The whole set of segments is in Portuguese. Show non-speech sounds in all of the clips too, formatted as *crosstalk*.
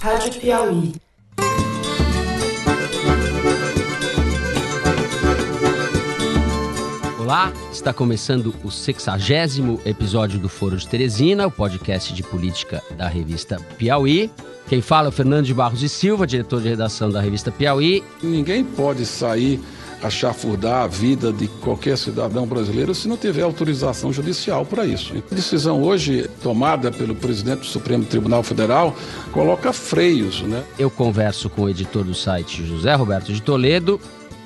Rádio Piauí. Olá, está começando o 60 episódio do Foro de Teresina, o podcast de política da revista Piauí. Quem fala é o Fernando de Barros e Silva, diretor de redação da revista Piauí. Ninguém pode sair a chafurdar a vida de qualquer cidadão brasileiro se não tiver autorização judicial para isso. A decisão hoje tomada pelo presidente do Supremo Tribunal Federal coloca freios, né? Eu converso com o editor do site José Roberto de Toledo.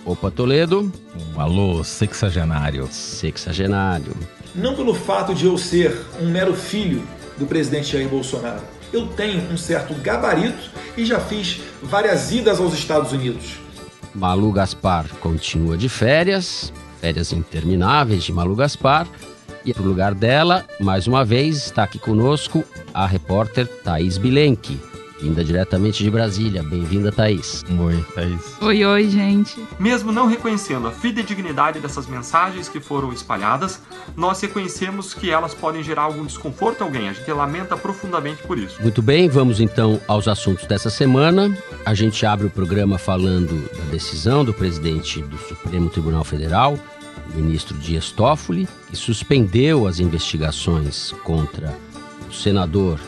Opa, Toledo. Um alô, sexagenário. Sexagenário. Não pelo fato de eu ser um mero filho do presidente Jair Bolsonaro. Eu tenho um certo gabarito e já fiz várias idas aos Estados Unidos. Malu Gaspar continua de férias, férias intermináveis de Malu Gaspar. E para o lugar dela, mais uma vez, está aqui conosco a repórter Thaís Bilenque, vinda diretamente de Brasília. Bem-vinda, Thaís. Oi, Thaís. Oi, oi, gente. Mesmo não reconhecendo a fidedignidade dessas mensagens que foram espalhadas, nós reconhecemos que elas podem gerar algum desconforto a alguém. A gente lamenta profundamente por isso. Muito bem, vamos então aos assuntos dessa semana. A gente abre o programa falando da decisão do presidente do Supremo Tribunal Federal, o ministro Dias Toffoli, que suspendeu as investigações contra o senador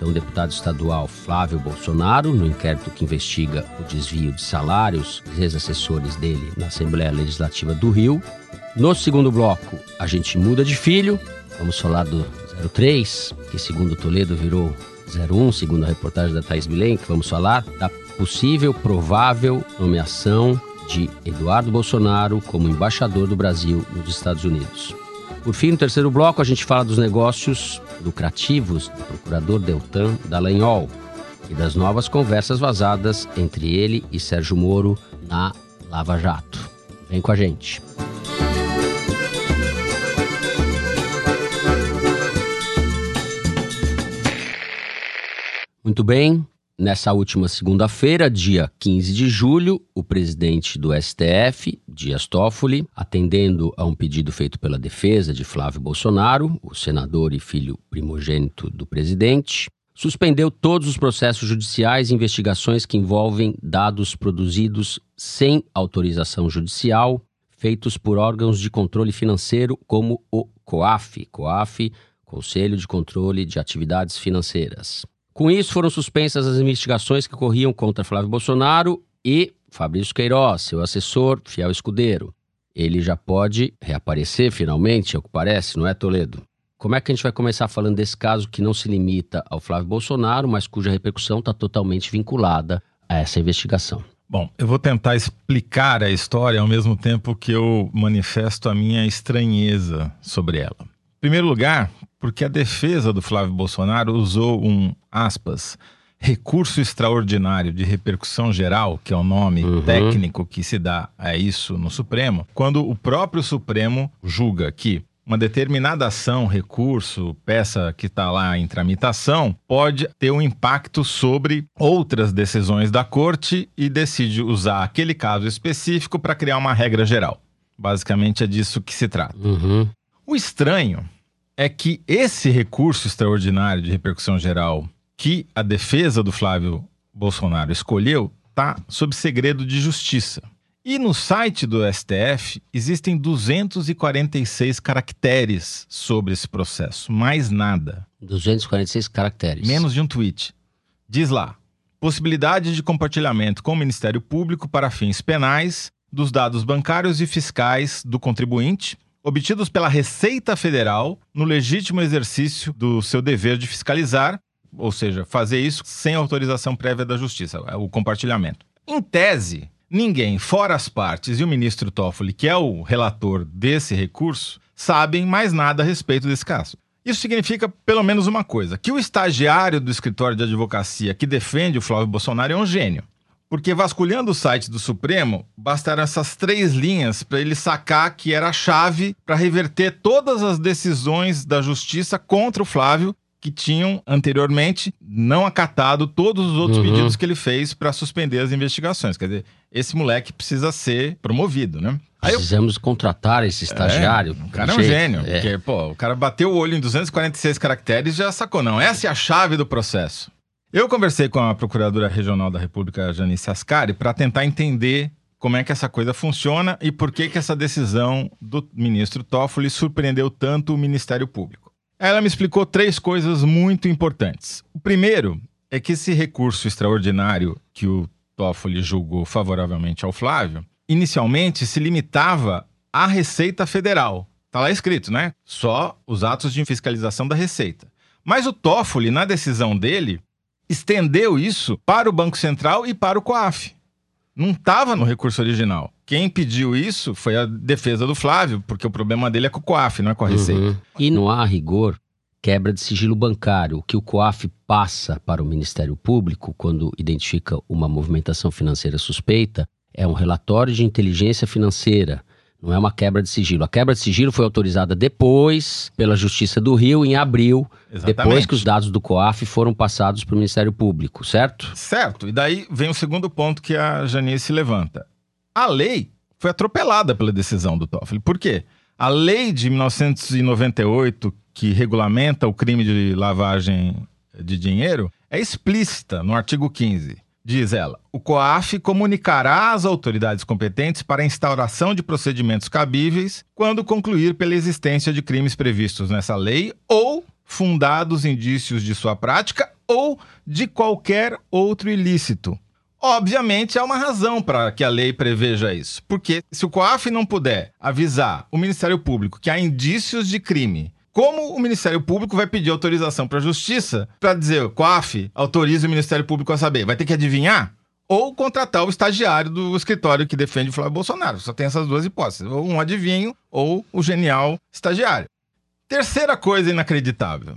então deputado estadual Flávio Bolsonaro, no inquérito que investiga o desvio de salários dos ex-assessores dele na Assembleia Legislativa do Rio. No segundo bloco, a gente muda de filho. Vamos falar do 03, que segundo Toledo virou 01, segundo a reportagem da Thais Bilenque. Vamos falar da possível, provável nomeação de Eduardo Bolsonaro como embaixador do Brasil nos Estados Unidos. Por fim, no terceiro bloco, a gente fala dos negócios lucrativos do procurador Deltan Dallagnol e das novas conversas vazadas entre ele e Sérgio Moro na Lava Jato. Vem com a gente. Muito bem, Nessa última segunda-feira, dia 15 de julho, o presidente do STF, Dias Toffoli, atendendo a um pedido feito pela defesa de Flávio Bolsonaro, o senador e filho primogênito do presidente, suspendeu todos os processos judiciais e investigações que envolvem dados produzidos sem autorização judicial, feitos por órgãos de controle financeiro como o COAF, COAF, Conselho de Controle de Atividades Financeiras. Com isso, foram suspensas as investigações que corriam contra Flávio Bolsonaro e Fabrício Queiroz, seu assessor, fiel escudeiro. Ele já pode reaparecer finalmente, é o que parece, não é, Toledo? Como é que a gente vai começar falando desse caso que não se limita ao Flávio Bolsonaro, mas cuja repercussão está totalmente vinculada a essa investigação? Bom, eu vou tentar explicar a história ao mesmo tempo que eu manifesto a minha estranheza sobre ela. Em primeiro lugar, porque a defesa do Flávio Bolsonaro usou um, aspas, recurso extraordinário de repercussão geral, que é o nome uhum. técnico que se dá a isso no Supremo, quando o próprio Supremo julga que uma determinada ação, recurso, peça que está lá em tramitação, pode ter um impacto sobre outras decisões da corte e decide usar aquele caso específico para criar uma regra geral. Basicamente é disso que se trata. Uhum. O estranho é que esse recurso extraordinário de repercussão geral que a defesa do Flávio Bolsonaro escolheu está sob segredo de justiça. E no site do STF existem 246 caracteres sobre esse processo, mais nada. 246 caracteres. Menos de um tweet. Diz lá: possibilidade de compartilhamento com o Ministério Público para fins penais dos dados bancários e fiscais do contribuinte obtidos pela Receita Federal no legítimo exercício do seu dever de fiscalizar, ou seja, fazer isso sem autorização prévia da Justiça, o compartilhamento. Em tese, ninguém, fora as partes e o ministro Toffoli, que é o relator desse recurso, sabem mais nada a respeito desse caso. Isso significa pelo menos uma coisa: que o estagiário do escritório de advocacia que defende o Flávio Bolsonaro é um gênio. Porque vasculhando o site do Supremo, bastaram essas três linhas para ele sacar que era a chave para reverter todas as decisões da justiça contra o Flávio, que tinham anteriormente não acatado todos os outros uhum. pedidos que ele fez para suspender as investigações. Quer dizer, esse moleque precisa ser promovido, né? Aí Precisamos eu... contratar esse estagiário. É, o cara é um gênio. É. Porque, pô, o cara bateu o olho em 246 caracteres e já sacou. Não, essa é a chave do processo. Eu conversei com a Procuradora Regional da República, Janice Ascari, para tentar entender como é que essa coisa funciona e por que, que essa decisão do ministro Toffoli surpreendeu tanto o Ministério Público. Ela me explicou três coisas muito importantes. O primeiro é que esse recurso extraordinário que o Toffoli julgou favoravelmente ao Flávio, inicialmente se limitava à Receita Federal. Está lá escrito, né? Só os atos de fiscalização da Receita. Mas o Toffoli, na decisão dele, estendeu isso para o Banco Central e para o COAF. Não estava no recurso original. Quem pediu isso foi a defesa do Flávio, porque o problema dele é com o COAF, não é com a Receita. Uhum. E não há rigor quebra de sigilo bancário. O que o COAF passa para o Ministério Público quando identifica uma movimentação financeira suspeita é um relatório de inteligência financeira. Não é uma quebra de sigilo. A quebra de sigilo foi autorizada depois pela Justiça do Rio, em abril, Exatamente. depois que os dados do COAF foram passados para o Ministério Público, certo? Certo. E daí vem o segundo ponto que a Janice levanta. A lei foi atropelada pela decisão do Toffoli. Por quê? A lei de 1998, que regulamenta o crime de lavagem de dinheiro, é explícita no artigo 15. Diz ela: o COAF comunicará às autoridades competentes para a instauração de procedimentos cabíveis quando concluir pela existência de crimes previstos nessa lei ou fundados indícios de sua prática ou de qualquer outro ilícito. Obviamente há uma razão para que a lei preveja isso. Porque se o COAF não puder avisar o Ministério Público que há indícios de crime como o Ministério Público vai pedir autorização para a Justiça para dizer, COAF, autoriza o Ministério Público a saber? Vai ter que adivinhar? Ou contratar o estagiário do escritório que defende o Flávio Bolsonaro. Só tem essas duas hipóteses. Ou um adivinho, ou o genial estagiário. Terceira coisa inacreditável.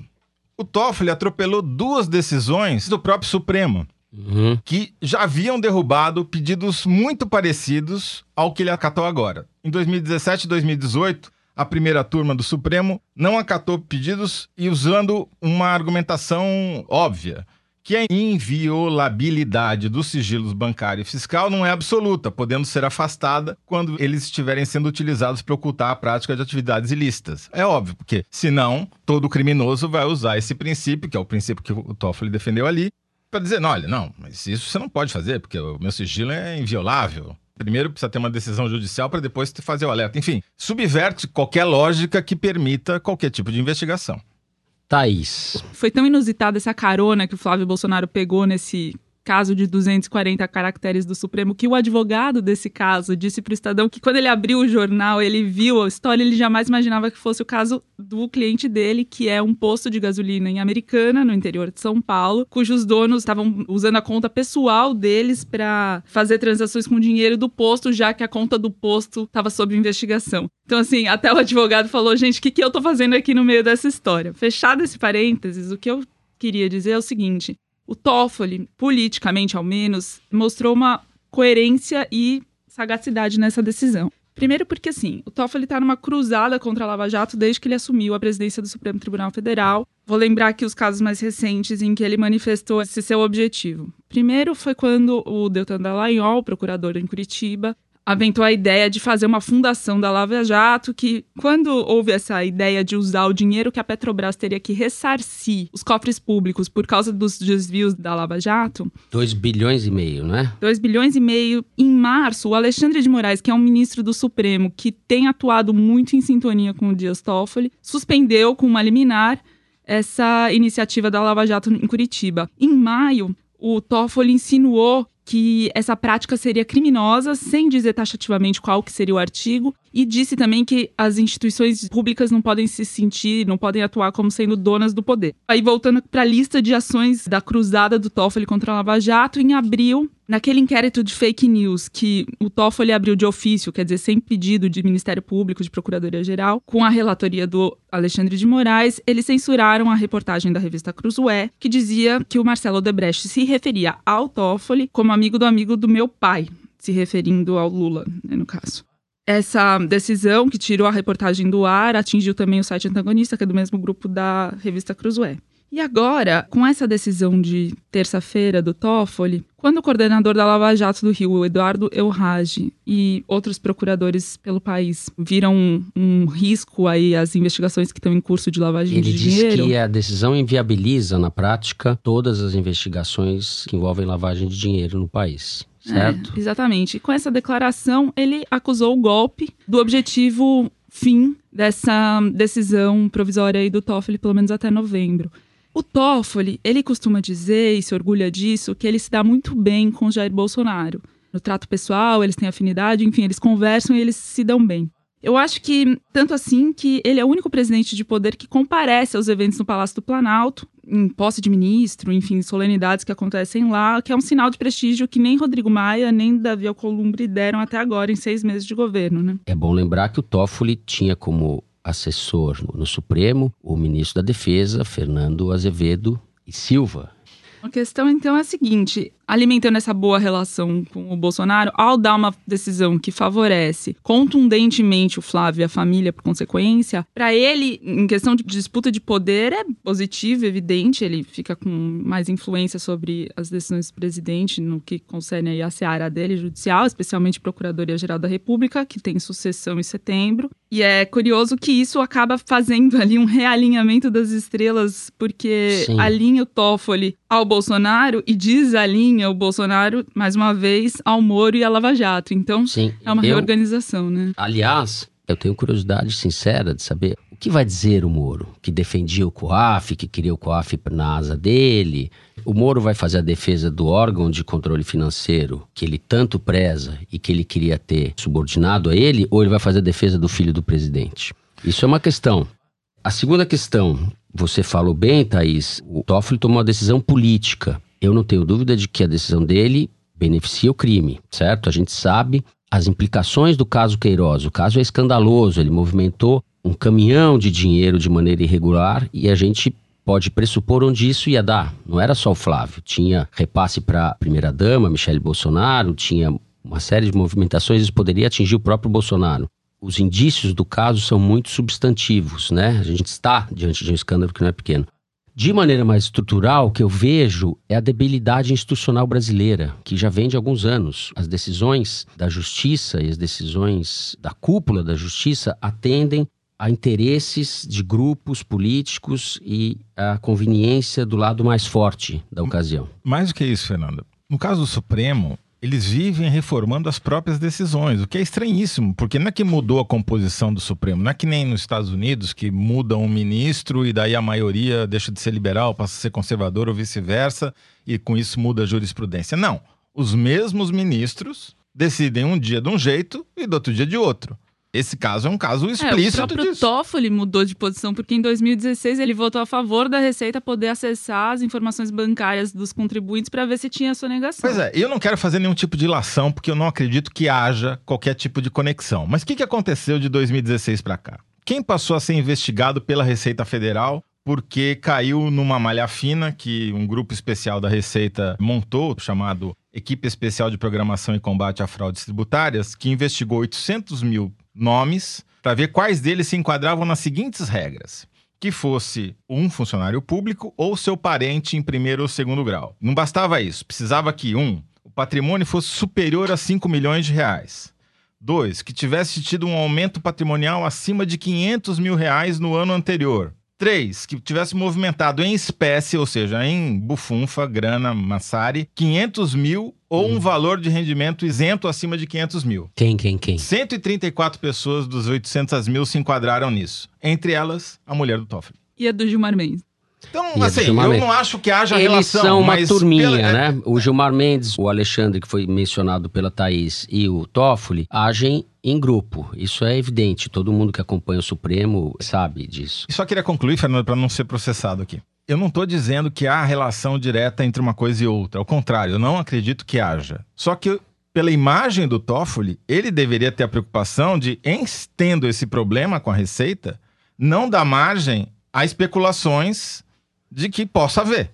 O Toffoli atropelou duas decisões do próprio Supremo. Uhum. Que já haviam derrubado pedidos muito parecidos ao que ele acatou agora. Em 2017 e 2018, a primeira turma do Supremo não acatou pedidos e usando uma argumentação óbvia, que a inviolabilidade dos sigilos bancário e fiscal não é absoluta, podendo ser afastada quando eles estiverem sendo utilizados para ocultar a prática de atividades ilícitas. É óbvio, porque senão todo criminoso vai usar esse princípio, que é o princípio que o Toffoli defendeu ali, para dizer, não, olha, não, mas isso você não pode fazer, porque o meu sigilo é inviolável. Primeiro precisa ter uma decisão judicial para depois fazer o alerta. Enfim, subverte qualquer lógica que permita qualquer tipo de investigação. Thaís. Foi tão inusitada essa carona que o Flávio Bolsonaro pegou nesse caso de 240 caracteres do Supremo, que o advogado desse caso disse para o Estadão que quando ele abriu o jornal, ele viu a história, ele jamais imaginava que fosse o caso do cliente dele, que é um posto de gasolina em Americana, no interior de São Paulo, cujos donos estavam usando a conta pessoal deles para fazer transações com dinheiro do posto, já que a conta do posto estava sob investigação. Então, assim, até o advogado falou: gente, o que, que eu tô fazendo aqui no meio dessa história? Fechado esse parênteses, o que eu queria dizer é o seguinte: o Toffoli, politicamente ao menos, mostrou uma coerência e sagacidade nessa decisão. Primeiro porque, assim, o Toffoli está numa cruzada contra a Lava Jato desde que ele assumiu a presidência do Supremo Tribunal Federal. Vou lembrar aqui os casos mais recentes em que ele manifestou esse seu objetivo. Primeiro foi quando o Deltan Dallagnol, procurador em Curitiba, aventou a ideia de fazer uma fundação da Lava Jato, que quando houve essa ideia de usar o dinheiro que a Petrobras teria que ressarcir os cofres públicos por causa dos desvios da Lava Jato... 2 bilhões e meio, não é? 2 bilhões e meio. Em março, o Alexandre de Moraes, que é um ministro do Supremo que tem atuado muito em sintonia com o Dias Toffoli, suspendeu com uma liminar essa iniciativa da Lava Jato em Curitiba. Em maio, o Toffoli insinuou que essa prática seria criminosa, sem dizer taxativamente qual que seria o artigo, e disse também que as instituições públicas não podem se sentir, não podem atuar como sendo donas do poder. Aí voltando para a lista de ações da cruzada do Toffoli contra a Lava Jato, em abril, naquele inquérito de fake news que o Toffoli abriu de ofício, quer dizer, sem pedido de Ministério Público, de Procuradoria Geral, com a relatoria do Alexandre de Moraes, eles censuraram a reportagem da revista Cruzoé, que dizia que o Marcelo Odebrecht se referia ao Toffoli como amigo do amigo do meu pai, se referindo ao Lula, né, no caso. Essa decisão que tirou a reportagem do ar atingiu também o site antagonista, que é do mesmo grupo da revista Cruzoé. E agora, com essa decisão de terça-feira do Toffoli, quando o coordenador da Lava Jato do Rio, Eduardo Elrage, e outros procuradores pelo país viram um, um risco aí às investigações que estão em curso de lavagem Ele de diz dinheiro... que a decisão inviabiliza, na prática, todas as investigações que envolvem lavagem de dinheiro no país. Certo? É, exatamente. E com essa declaração, ele acusou o golpe do objetivo fim dessa decisão provisória aí do Toffoli, pelo menos até novembro. O Toffoli, ele costuma dizer, e se orgulha disso, que ele se dá muito bem com Jair Bolsonaro. No trato pessoal, eles têm afinidade, enfim, eles conversam e eles se dão bem. Eu acho que, tanto assim, que ele é o único presidente de poder que comparece aos eventos no Palácio do Planalto, em posse de ministro, enfim, solenidades que acontecem lá, que é um sinal de prestígio que nem Rodrigo Maia nem Davi Alcolumbre deram até agora, em seis meses de governo, né? É bom lembrar que o Toffoli tinha como assessor no, Supremo o ministro da Defesa, Fernando Azevedo e Silva. A questão então é a seguinte: alimentando essa boa relação com o Bolsonaro, ao dar uma decisão que favorece contundentemente o Flávio e a família por consequência, para ele, em questão de disputa de poder, é positivo, evidente, ele fica com mais influência sobre as decisões do presidente no que concerne aí a seara dele, judicial, especialmente Procuradoria-Geral da República, que tem sucessão em setembro. E é curioso que isso acaba fazendo ali um realinhamento das estrelas, porque Sim. alinha o Toffoli ao Bolsonaro e desalinha o Bolsonaro, mais uma vez, ao Moro e à Lava Jato. Então, Sim, é uma eu, reorganização, né? aliás, eu tenho curiosidade sincera de saber o que vai dizer o Moro, que defendia o COAF, que queria o COAF na asa dele. O Moro vai fazer a defesa do órgão de controle financeiro que ele tanto preza e que ele queria ter subordinado a ele, ou ele vai fazer a defesa do filho do presidente? Isso é uma questão. A segunda questão, você falou bem, Thaís, o Toffoli tomou uma decisão política. Eu não tenho dúvida de que a decisão dele beneficia o crime, certo? A gente sabe as implicações do caso Queiroz. O caso é escandaloso, ele movimentou um caminhão de dinheiro de maneira irregular e a gente pode pressupor onde isso ia dar. Não era só o Flávio, tinha repasse para a primeira-dama, Michele Bolsonaro, tinha uma série de movimentações, isso poderia atingir o próprio Bolsonaro. Os indícios do caso são muito substantivos, né? A gente está diante de um escândalo que não é pequeno. De maneira mais estrutural, o que eu vejo é a debilidade institucional brasileira, que já vem de alguns anos. As decisões da justiça e as decisões da cúpula da justiça atendem a interesses de grupos políticos e a conveniência do lado mais forte da ocasião. Mais do que isso, Fernando. No caso do Supremo, eles vivem reformando as próprias decisões, o que é estranhíssimo, porque não é que mudou a composição do Supremo, não é que nem nos Estados Unidos que muda um ministro e daí a maioria deixa de ser liberal, passa a ser conservador ou vice-versa, e com isso muda a jurisprudência. Não. Os mesmos ministros decidem um dia de um jeito e do outro dia de outro. Esse caso é um caso explícito é, o próprio disso. Toffoli mudou de posição, porque em 2016 ele votou a favor da Receita poder acessar as informações bancárias dos contribuintes para ver se tinha sonegação. Pois é, eu não quero fazer nenhum tipo de ilação, porque eu não acredito que haja qualquer tipo de conexão. Mas o que, que aconteceu de 2016 para cá? Quem passou a ser investigado pela Receita Federal porque caiu numa malha fina que um grupo especial da Receita montou, chamado Equipe Especial de Programação e Combate a Fraudes Tributárias, que investigou 800 mil nomes para ver quais deles se enquadravam nas seguintes regras. Que fosse um funcionário público ou seu parente em primeiro ou segundo grau. Não bastava isso, precisava que, um, o patrimônio fosse superior a 5 milhões de reais. Dois, que tivesse tido um aumento patrimonial acima de 500 mil reais no ano anterior. Três, que tivesse movimentado em espécie, ou seja, em bufunfa, grana, massari, 500 mil ou um valor de rendimento isento acima de 500 mil. Quem, quem, quem? 134 pessoas dos 800 mil se enquadraram nisso. Entre elas, a mulher do Toffoli. E a do Gilmar Mendes. E Então, a do assim, eu Mendes. não acho que haja Eles relação, são uma turminha, pela- né? O Gilmar Mendes, o Alexandre, que foi mencionado pela Thaís, e o Toffoli agem em grupo. Isso é evidente. Todo mundo que acompanha o Supremo sabe disso. E só queria concluir, Fernando, para não ser processado aqui. Eu não estou dizendo que há relação direta entre uma coisa e outra. Ao contrário, eu não acredito que haja. Só que, pela imagem do Toffoli, ele deveria ter a preocupação de, em tendo esse problema com a Receita, não dar margem a especulações de que possa haver.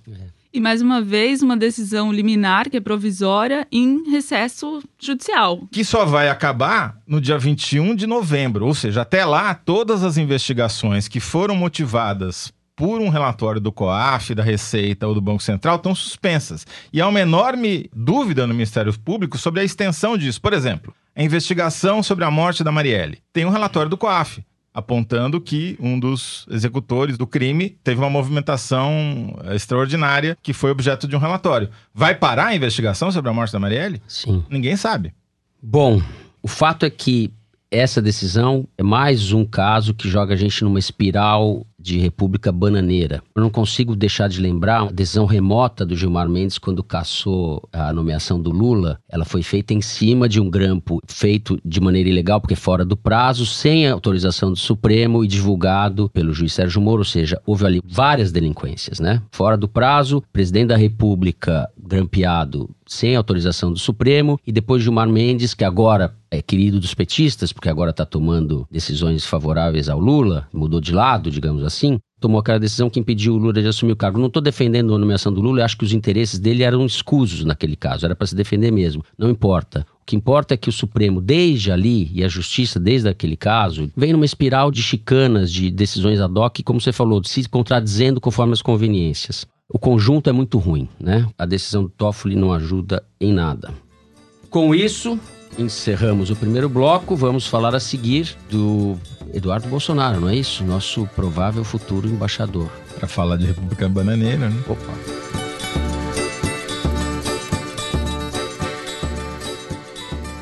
E mais uma vez, uma decisão liminar, que é provisória, em recesso judicial. que só vai acabar no dia 21 de novembro. Ou seja, até lá, todas as investigações que foram motivadas por um relatório do COAF, da Receita ou do Banco Central estão suspensas. E há uma enorme dúvida no Ministério Público sobre a extensão disso. Por exemplo, a investigação sobre a morte da Marielle. Tem um relatório do COAF apontando que um dos executores do crime teve uma movimentação extraordinária que foi objeto de um relatório. Vai parar a investigação sobre a morte da Marielle? Sim. Ninguém sabe. Bom, o fato é que essa decisão é mais um caso que joga a gente numa espiral de República Bananeira. Eu não consigo deixar de lembrar a decisão remota do Gilmar Mendes quando caçou a nomeação do Lula. Ela foi feita em cima de um grampo feito de maneira ilegal, porque fora do prazo, sem autorização do Supremo e divulgado pelo juiz Sérgio Moro. Ou seja, houve ali várias delinquências, né? Fora do prazo, presidente da República grampeado sem autorização do Supremo e depois Gilmar Mendes, que agora é querido dos petistas, porque agora está tomando decisões favoráveis ao Lula, mudou de lado, digamos assim, tomou aquela decisão que impediu o Lula de assumir o cargo. Não estou defendendo a nomeação do Lula, acho que os interesses dele eram escusos naquele caso, era para se defender mesmo. Não importa. O que importa é que o Supremo, desde ali, e a Justiça, desde aquele caso, vem numa espiral de chicanas, de decisões ad hoc, como você falou, se contradizendo conforme as conveniências. O conjunto é muito ruim, né? A decisão do Toffoli não ajuda em nada. Com isso, encerramos o primeiro bloco. Vamos falar a seguir do Eduardo Bolsonaro, não é isso? Nosso provável futuro embaixador. Para falar de República Bananeira, né? Opa.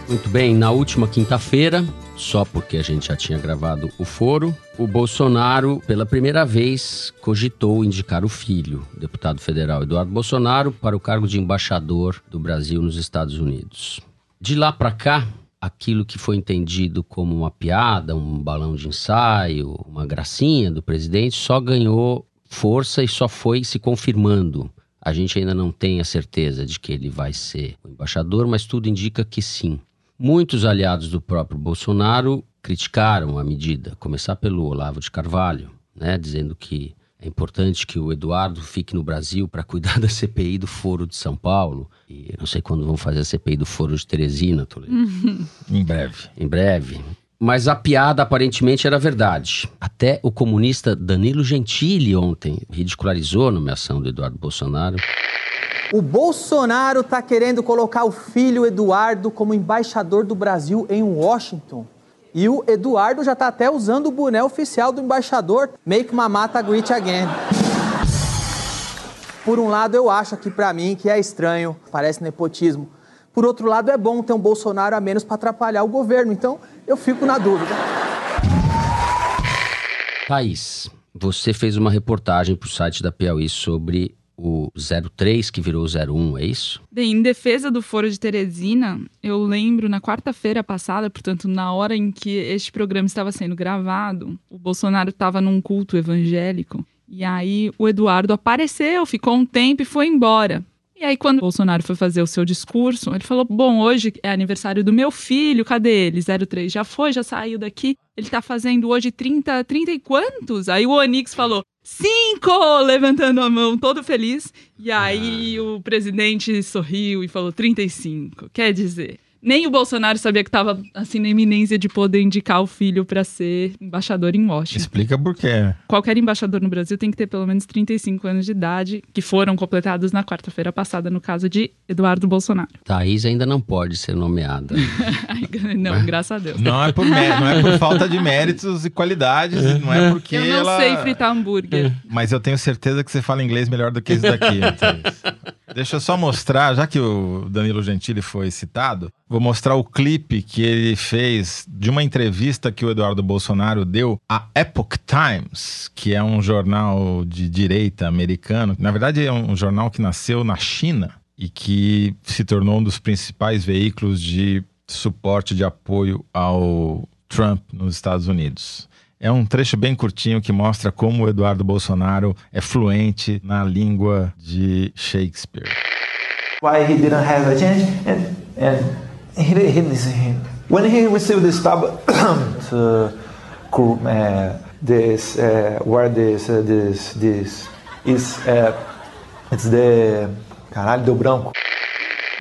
Muito bem, na última quinta-feira, só porque a gente já tinha gravado o foro, o Bolsonaro, pela primeira vez, cogitou indicar o filho, o deputado federal Eduardo Bolsonaro, para o cargo de embaixador do Brasil nos Estados Unidos. De lá para cá, aquilo que foi entendido como uma piada, um balão de ensaio, uma gracinha do presidente, só ganhou força e só foi se confirmando. A gente ainda não tem a certeza de que ele vai ser o embaixador, mas tudo indica que sim. Muitos aliados do próprio Bolsonaro criticaram a medida, começar pelo Olavo de Carvalho, né, dizendo que é importante que o Eduardo fique no Brasil para cuidar *laughs* da CPI do Foro de São Paulo. E não sei quando vão fazer a CPI do Foro de Teresina, Toledo. Em breve. Em breve. Mas a piada aparentemente era verdade. Até o comunista Danilo Gentili ontem ridicularizou a nomeação do Eduardo Bolsonaro. O Bolsonaro está querendo colocar o filho Eduardo como embaixador do Brasil em Washington. E o Eduardo já está até usando o boné oficial do embaixador Make Mamata Great Again. Por um lado, eu acho aqui para mim que é estranho, parece nepotismo. Por outro lado, é bom ter um Bolsonaro a menos para atrapalhar o governo. Então, eu fico na dúvida. Thaís, você fez uma reportagem para o site da Piauí sobre o 03 que virou 01, é isso? Bem, em defesa do Foro de Teresina, eu lembro na quarta-feira passada, portanto, na hora em que este programa estava sendo gravado, o Bolsonaro estava num culto evangélico. E aí o Eduardo apareceu, ficou um tempo e foi embora. E aí, quando o Bolsonaro foi fazer o seu discurso, ele falou: Bom, hoje é aniversário do meu filho, cadê ele? 03 já foi, já saiu daqui. Ele tá fazendo hoje 30, 30 e quantos? Aí o Onix falou: Cinco! Levantando a mão, todo feliz. E aí o presidente sorriu e falou: 35. Quer dizer, nem o Bolsonaro sabia que estava assim na iminência de poder indicar o filho para ser embaixador em Washington. Explica por quê. Qualquer embaixador no Brasil tem que ter pelo menos 35 anos de idade, que foram completados na quarta-feira passada, no caso de Eduardo Bolsonaro. Thaís ainda não pode ser nomeada. *laughs* não, graças a Deus. Não é, por mé- não é por *laughs* falta de méritos e qualidades, não é porque Eu não ela... sei fritar hambúrguer. Mas eu tenho certeza que você fala inglês melhor do que esse daqui. *laughs* Thaís. Deixa eu só mostrar, já que o Danilo Gentili foi citado, vou mostrar o clipe que ele fez de uma entrevista que o Eduardo Bolsonaro deu à Epoch Times, que é um jornal de direita americano. Na verdade, é um jornal que nasceu na China e que se tornou um dos principais veículos de suporte, de apoio ao Trump nos Estados Unidos. É um trecho bem curtinho que mostra como o Eduardo Bolsonaro é fluente na língua de Shakespeare. why he didn't have a chance and and he, he, he when he received this tab *coughs* to uh, this uh, where this uh, this this is uh, it's the caralho deu branco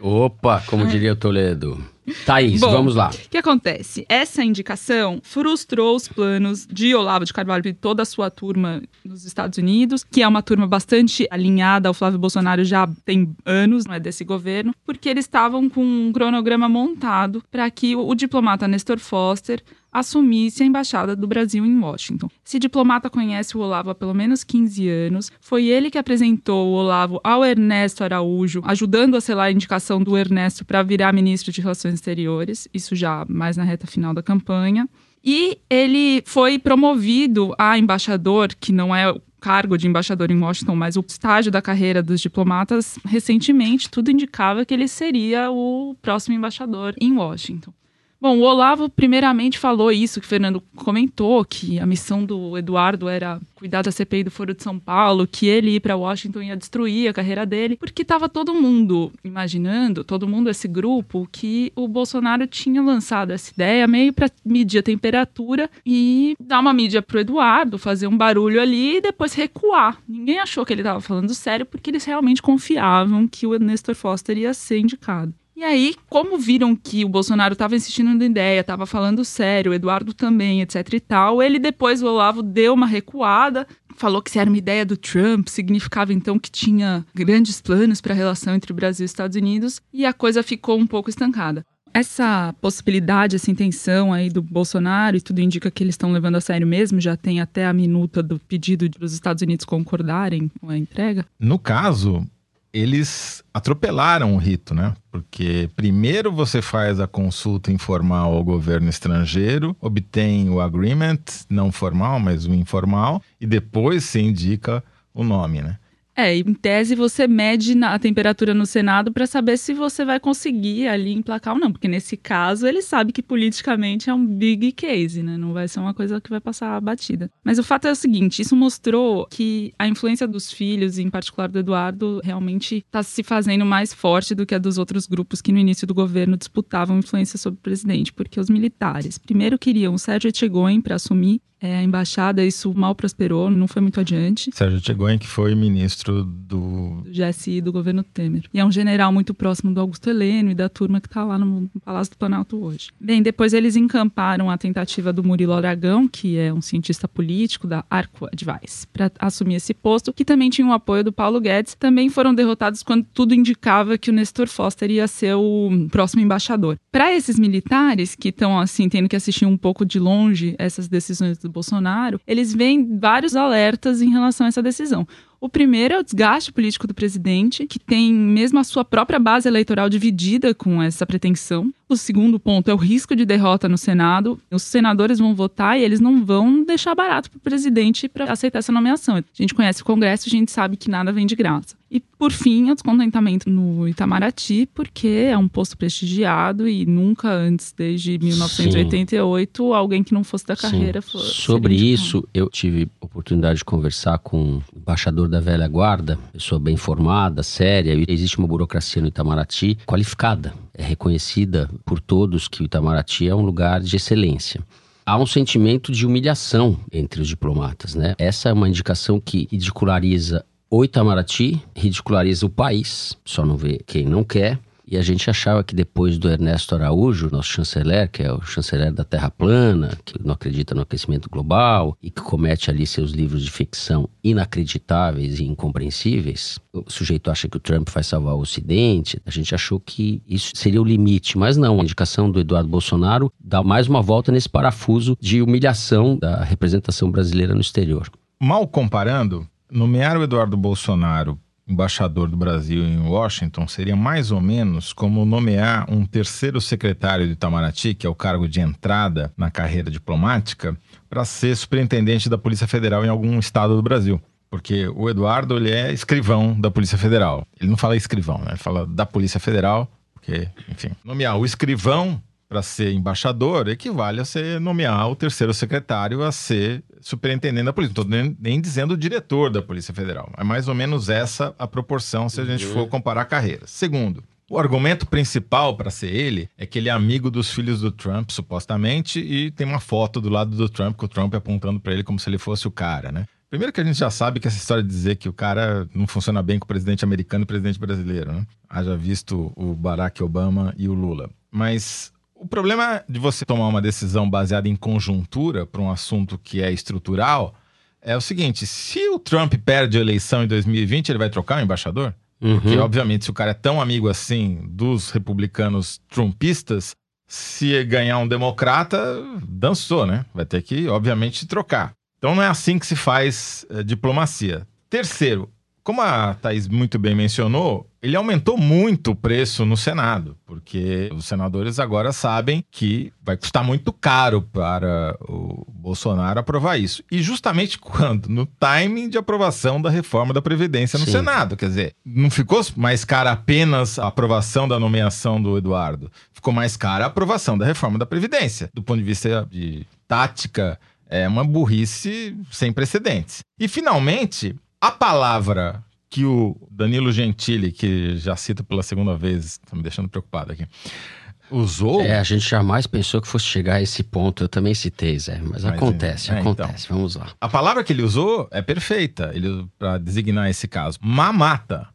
Opa, como diria o Toledo. Thaís, Bom, vamos lá. O que acontece? Essa indicação frustrou os planos de Olavo de Carvalho e toda a sua turma nos Estados Unidos, que é uma turma bastante alinhada ao Flávio Bolsonaro já tem anos, não é desse governo, porque eles estavam com um cronograma montado para que o, o diplomata Nestor Foster assumisse a embaixada do Brasil em Washington. Esse diplomata conhece o Olavo há pelo menos 15 anos. Foi ele que apresentou o Olavo ao Ernesto Araújo, ajudando a selar a indicação do Ernesto para virar ministro de Relações Exteriores, isso já mais na reta final da campanha. E ele foi promovido a embaixador, que não é o cargo de embaixador em Washington, mas o estágio da carreira dos diplomatas recentemente, tudo indicava que ele seria o próximo embaixador em Washington. Bom, o Olavo primeiramente falou isso que o Fernando comentou, que a missão do Eduardo era cuidar da CPI do Foro de São Paulo, que ele ir para Washington ia destruir a carreira dele, porque estava todo mundo imaginando, todo mundo esse grupo, que o Bolsonaro tinha lançado essa ideia meio para medir a temperatura e dar uma mídia pro Eduardo, fazer um barulho ali e depois recuar. Ninguém achou que ele estava falando sério porque eles realmente confiavam que o Nestor Foster ia ser indicado. E aí, como viram que o Bolsonaro estava insistindo na ideia, estava falando sério, o Eduardo também, etc e tal, ele depois, o Olavo, deu uma recuada, falou que se era uma ideia do Trump, significava então que tinha grandes planos para a relação entre Brasil e os Estados Unidos, e a coisa ficou um pouco estancada. Essa possibilidade, essa intenção aí do Bolsonaro, e tudo indica que eles estão levando a sério mesmo, já tem até a minuta do pedido dos Estados Unidos concordarem com a entrega. No caso, eles atropelaram o rito, né? Porque primeiro você faz a consulta informal ao governo estrangeiro, obtém o agreement, não formal, mas o informal, e depois se indica o nome, né? É, em tese você mede a temperatura no Senado para saber se você vai conseguir ali emplacar ou não, porque nesse caso ele sabe que politicamente é um big case, né? Não vai ser uma coisa que vai passar batida. Mas o fato é o seguinte, isso mostrou que a influência dos filhos, em particular do Eduardo, realmente está se fazendo mais forte do que a dos outros grupos que no início do governo disputavam influência sobre o presidente, porque os militares primeiro queriam o Sérgio Etchegoyen para assumir é, a embaixada, isso mal prosperou, não foi muito adiante Sérgio Tchegoyen, que foi ministro do. do GSI do governo Temer. E é um general muito próximo do Augusto Heleno e da turma que está lá no, no Palácio do Planalto hoje. Bem, depois eles encamparam a tentativa do Murilo Aragão, que é um cientista político da Arco Advice, para assumir esse posto, que também tinha o apoio do Paulo Guedes. Também foram derrotados quando tudo indicava que o Nestor Foster ia ser o próximo embaixador. Para esses militares que estão assim tendo que assistir um pouco de longe essas decisões do Bolsonaro, eles veem vários alertas em relação a essa decisão. O primeiro é o desgaste político do presidente, que tem mesmo a sua própria base eleitoral dividida com essa pretensão. O segundo ponto é o risco de derrota no Senado. Os senadores vão votar e eles não vão deixar barato para o presidente para aceitar essa nomeação. A gente conhece o Congresso, a gente sabe que nada vem de graça. E, por fim, o descontentamento no Itamaraty, porque é um posto prestigiado e nunca antes, desde 1988, alguém que não fosse da carreira Sim. fosse. Sobre isso, eu tive oportunidade de conversar com o embaixador da velha guarda, pessoa bem formada, séria. E existe uma burocracia no Itamaraty qualificada, é reconhecida por todos que o Itamaraty é um lugar de excelência. Há um sentimento de humilhação entre os diplomatas, né? Essa é uma indicação que ridiculariza o Itamaraty, ridiculariza o país, só não vê quem não quer. E a gente achava que depois do Ernesto Araújo, nosso chanceler, que é o chanceler da Terra plana, que não acredita no aquecimento global e que comete ali seus livros de ficção inacreditáveis e incompreensíveis, o sujeito acha que o Trump vai salvar o Ocidente. A gente achou que isso seria o limite, mas não. A indicação do Eduardo Bolsonaro dá mais uma volta nesse parafuso de humilhação da representação brasileira no exterior. Mal comparando, nomear o Eduardo Bolsonaro embaixador do Brasil em Washington seria mais ou menos como nomear um terceiro secretário do Itamaraty, que é o cargo de entrada na carreira diplomática, para ser superintendente da Polícia Federal em algum estado do Brasil. Porque o Eduardo ele é escrivão da Polícia Federal. Ele não fala escrivão, né? ele fala da Polícia Federal, porque, enfim, nomear o escrivão para ser embaixador equivale a ser nomear o terceiro secretário a ser superintendente da polícia. Não estou nem, nem dizendo diretor da Polícia Federal. É mais ou menos essa a proporção se a gente for comparar carreiras. Segundo, o argumento principal para ser ele é que ele é amigo dos filhos do Trump, supostamente, e tem uma foto do lado do Trump, com o Trump apontando para ele como se ele fosse o cara, né? Primeiro que a gente já sabe que essa história de dizer que o cara não funciona bem com o presidente americano e o presidente brasileiro, né? Haja visto o Barack Obama e o Lula. Mas o problema de você tomar uma decisão baseada em conjuntura para um assunto que é estrutural é o seguinte: se o Trump perde a eleição em 2020, ele vai trocar o embaixador? Uhum. Porque, obviamente, se o cara é tão amigo assim dos republicanos trumpistas, se ganhar um democrata, dançou, né? Vai ter que, obviamente, trocar. Então não é assim que se faz eh, diplomacia. Terceiro, como a Thaís muito bem mencionou, ele aumentou muito o preço no Senado, porque os senadores agora sabem que vai custar muito caro para o Bolsonaro aprovar isso. E justamente *laughs* quando? No timing de aprovação da reforma da Previdência no Sim. Senado. Quer dizer, não ficou mais cara apenas a aprovação da nomeação do Eduardo, ficou mais cara a aprovação da reforma da Previdência. Do ponto de vista de tática, é uma burrice sem precedentes. E finalmente, a palavra que o Danilo Gentili, que já cito pela segunda vez, tá me deixando preocupado aqui, usou. É, a gente jamais pensou que fosse chegar a esse ponto. Eu também citei, Zé. Mas, Mas, acontece, é, então. acontece. Vamos lá. A palavra que ele usou é perfeita para designar esse caso. Mamata.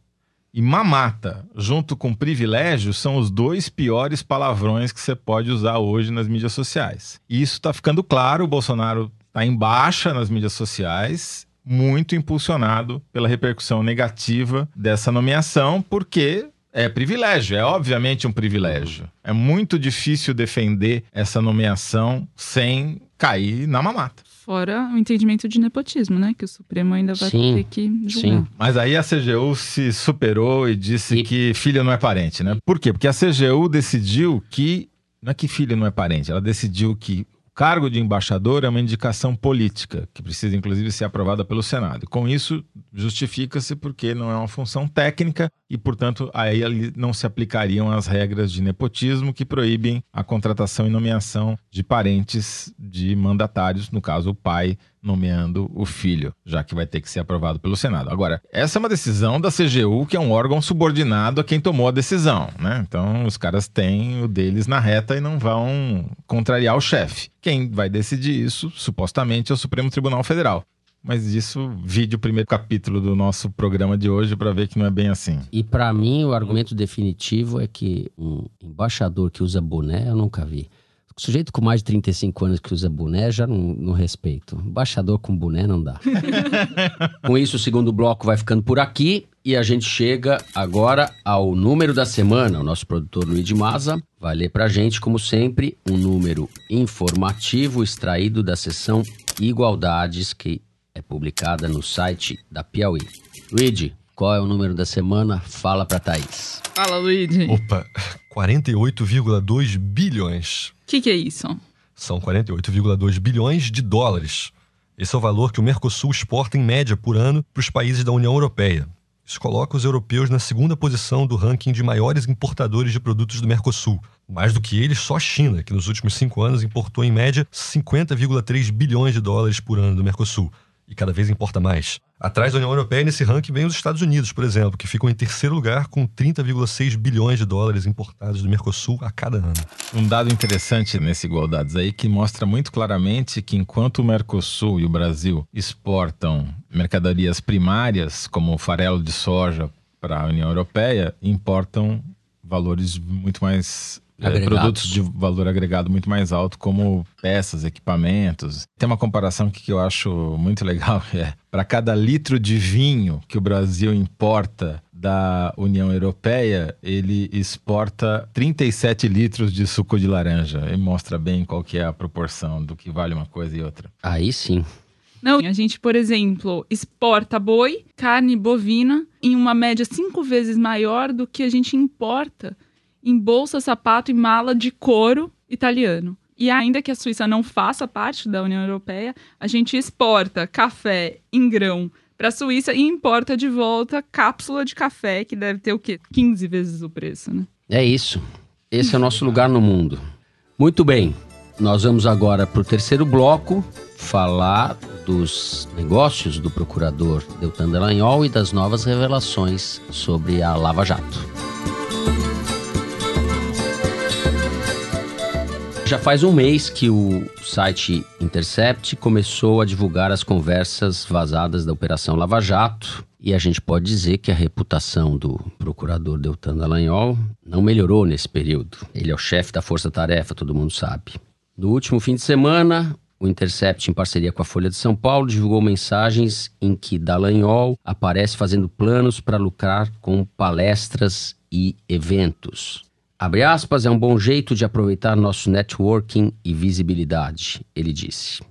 E mamata, junto com privilégio, são os dois piores palavrões que você pode usar hoje nas mídias sociais. E isso está ficando claro, o Bolsonaro está em baixa nas mídias sociais, muito impulsionado pela repercussão negativa dessa nomeação, porque é privilégio, é obviamente um privilégio. É muito difícil defender essa nomeação sem cair na mamata. Fora o entendimento de nepotismo, né? Que o Supremo ainda vai Sim, ter que julgar. sim. Mas aí a CGU se superou e disse E- que filho não é parente, né? Por quê? Porque a CGU decidiu que. Não é que filho não é parente, ela decidiu que cargo de embaixador é uma indicação política, que precisa inclusive ser aprovada pelo Senado. Com isso, justifica-se porque não é uma função técnica e, portanto, aí não se aplicariam as regras de nepotismo que proíbem a contratação e nomeação de parentes de mandatários, no caso, o pai nomeando o filho, já que vai ter que ser aprovado pelo Senado. Agora, essa é uma decisão da CGU, que é um órgão subordinado a quem tomou a decisão, né? Então, os caras têm o deles na reta e não vão contrariar o chefe. Quem vai decidir isso, supostamente, é o Supremo Tribunal Federal. Mas disso, vide o primeiro capítulo do nosso programa de hoje para ver que não é bem assim. E pra mim, o argumento definitivo é que um embaixador que usa boné, eu nunca vi. Sujeito com mais de 35 anos que usa boné, já não, não respeito. Embaixador com boné não dá. *laughs* com isso, o segundo bloco vai ficando por aqui e a gente chega agora ao número da semana. O nosso produtor Luiz Maza vai ler pra gente, como sempre, um número informativo extraído da seção Igualdades, que é publicada no site da Piauí. Luigi, qual é o número da semana? Fala pra Thaís. Fala, Luigi. O Opa, 48,2 bilhões. que, que é isso? São 48,2 bilhões de dólares. Esse é o valor que o Mercosul exporta em média por ano para os países da União Europeia. Isso coloca os europeus na segunda posição do ranking de maiores importadores de produtos do Mercosul. Mais do que eles, só a China, que nos últimos cinco anos importou em média 50,3 bilhões de dólares por ano do Mercosul. E cada vez importa mais. Atrás da União Europeia, nesse ranking, vem os Estados Unidos, por exemplo, que ficam em terceiro lugar com 30,6 bilhões de dólares importados do Mercosul a cada ano. Um dado interessante nesse Igualdades aí que mostra muito claramente que enquanto o Mercosul e o Brasil exportam mercadorias primárias, como farelo de soja para a União Europeia, importam valores muito mais é, produtos de valor agregado muito mais alto, como peças, equipamentos. Tem uma comparação que que eu acho muito legal, *laughs* é para cada litro de vinho que o Brasil importa da União Europeia, ele exporta 37 litros de suco de laranja. E mostra bem qual que é a proporção do que vale uma coisa e outra. Aí sim. Não, a gente, por exemplo, exporta boi, carne bovina, em uma média cinco vezes maior do que a gente importa em bolsa, sapato e mala de couro italiano. E ainda que a Suíça não faça parte da União Europeia, a gente exporta café em grão para a Suíça e importa de volta cápsula de café, que deve ter o quê? 15 vezes o preço, né? É isso. Esse é o nosso lugar no mundo. Muito bem. Nós vamos agora para o terceiro bloco falar dos negócios do procurador Deltan Dallagnol e das novas revelações sobre a Lava Jato. Já faz um mês que o site Intercept começou a divulgar as conversas vazadas da Operação Lava Jato E a gente pode dizer que a reputação do procurador Deltan Dallagnol não melhorou nesse período. Ele é o chefe da Força Tarefa, todo mundo sabe. No último fim de semana, o Intercept, em parceria com a Folha de São Paulo, divulgou mensagens em que Dallagnol aparece fazendo planos para lucrar com palestras e eventos. Abre aspas, é um bom jeito de aproveitar nosso networking e visibilidade, ele disse.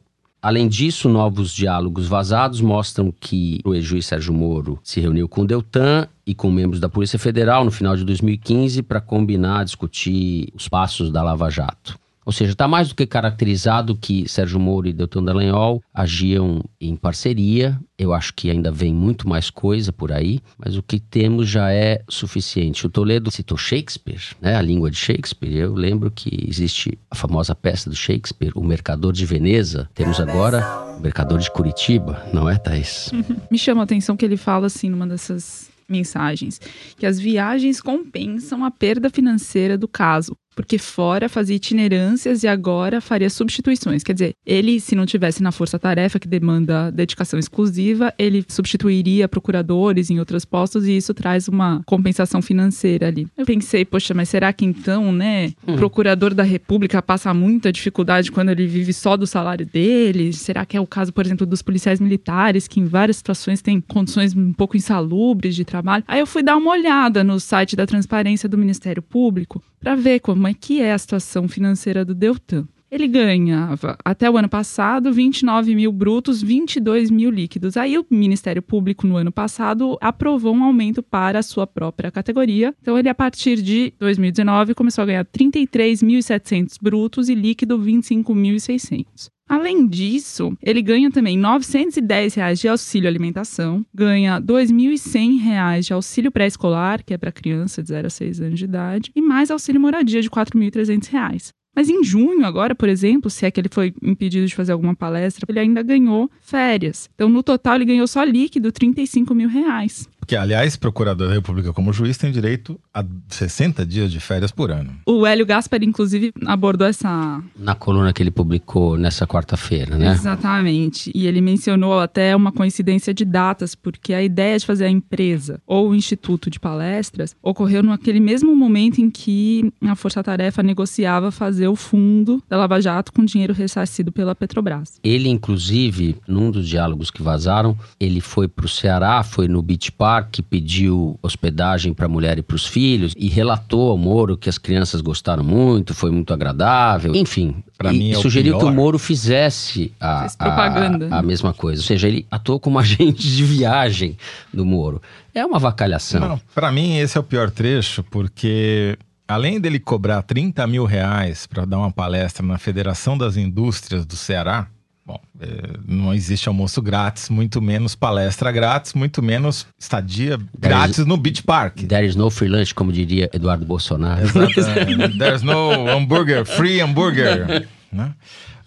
Além disso, novos diálogos vazados mostram que o ex-juiz Sérgio Moro se reuniu com o Deltan e com membros da Polícia Federal no final de 2015 para combinar, discutir os passos da Lava Jato. Ou seja, está mais do que caracterizado que Sérgio Moro e Deltan Dallagnol agiam em parceria. Eu acho que ainda vem muito mais coisa por aí, mas o que temos já é suficiente. O Toledo citou Shakespeare, né, a língua de Shakespeare. Eu lembro que existe a famosa peça do Shakespeare, O Mercador de Veneza. Temos agora o Mercador de Curitiba, não é, Thaís? *laughs* Me chama a atenção que ele fala assim numa dessas mensagens que as viagens compensam a perda financeira do caso, porque fora fazia itinerâncias e agora faria substituições. Quer dizer, ele, se não tivesse na força-tarefa que demanda dedicação exclusiva, ele substituiria procuradores em outros postos e isso traz uma compensação financeira ali. Eu pensei, poxa, mas será que então, né, o procurador da República passa muita dificuldade quando ele vive só do salário dele? Será que é o caso, por exemplo, dos policiais militares que em várias situações têm condições um pouco insalubres de trabalho? Aí eu fui dar uma olhada no site da transparência do Ministério Público para ver como é que é a situação financeira do Deltan. Ele ganhava, até o ano passado, 29 mil brutos, 22 mil líquidos. Aí o Ministério Público, no ano passado, aprovou um aumento para a sua própria categoria. Então, ele, a partir de 2019, começou a ganhar 33.700 brutos e líquido 25.600. Além disso, ele ganha também 910 reais de auxílio alimentação, ganha 2.100 reais de auxílio pré-escolar, que é para criança de 0 a 6 anos de idade, e mais auxílio moradia de 4.300 reais. Mas em junho, agora, por exemplo, se é que ele foi impedido de fazer alguma palestra, ele ainda ganhou férias. Então, no total, ele ganhou só líquido 35 mil reais. Que, aliás, procurador da República como juiz tem direito a 60 dias de férias por ano. O Hélio Gaspar, inclusive, abordou essa. Na coluna que ele publicou nessa quarta-feira, né? Exatamente. E ele mencionou até uma coincidência de datas, porque a ideia de fazer a empresa ou o instituto de palestras ocorreu naquele mesmo momento em que a Força Tarefa negociava fazer o fundo da Lava Jato com dinheiro ressarcido pela Petrobras. Ele, inclusive, num dos diálogos que vazaram, ele foi para o Ceará, foi no Beach Park que pediu hospedagem para a mulher e para os filhos e relatou ao Moro que as crianças gostaram muito, foi muito agradável, enfim. Pra e, mim é e sugeriu que o. Moro fizesse a, a, a mesma coisa. Ou seja, ele atuou como *laughs* agente de viagem do Moro. É uma vacalhação. Para mim esse é o pior trecho, porque além dele cobrar 30 mil reais para dar uma palestra na Federação das Indústrias do Ceará, bom, é, não existe almoço grátis, muito menos palestra grátis, muito menos estadia grátis no Beach Park. There is no free lunch, como diria Eduardo Bolsonaro. Exatamente. There's no hambúrguer, free hambúrguer. né?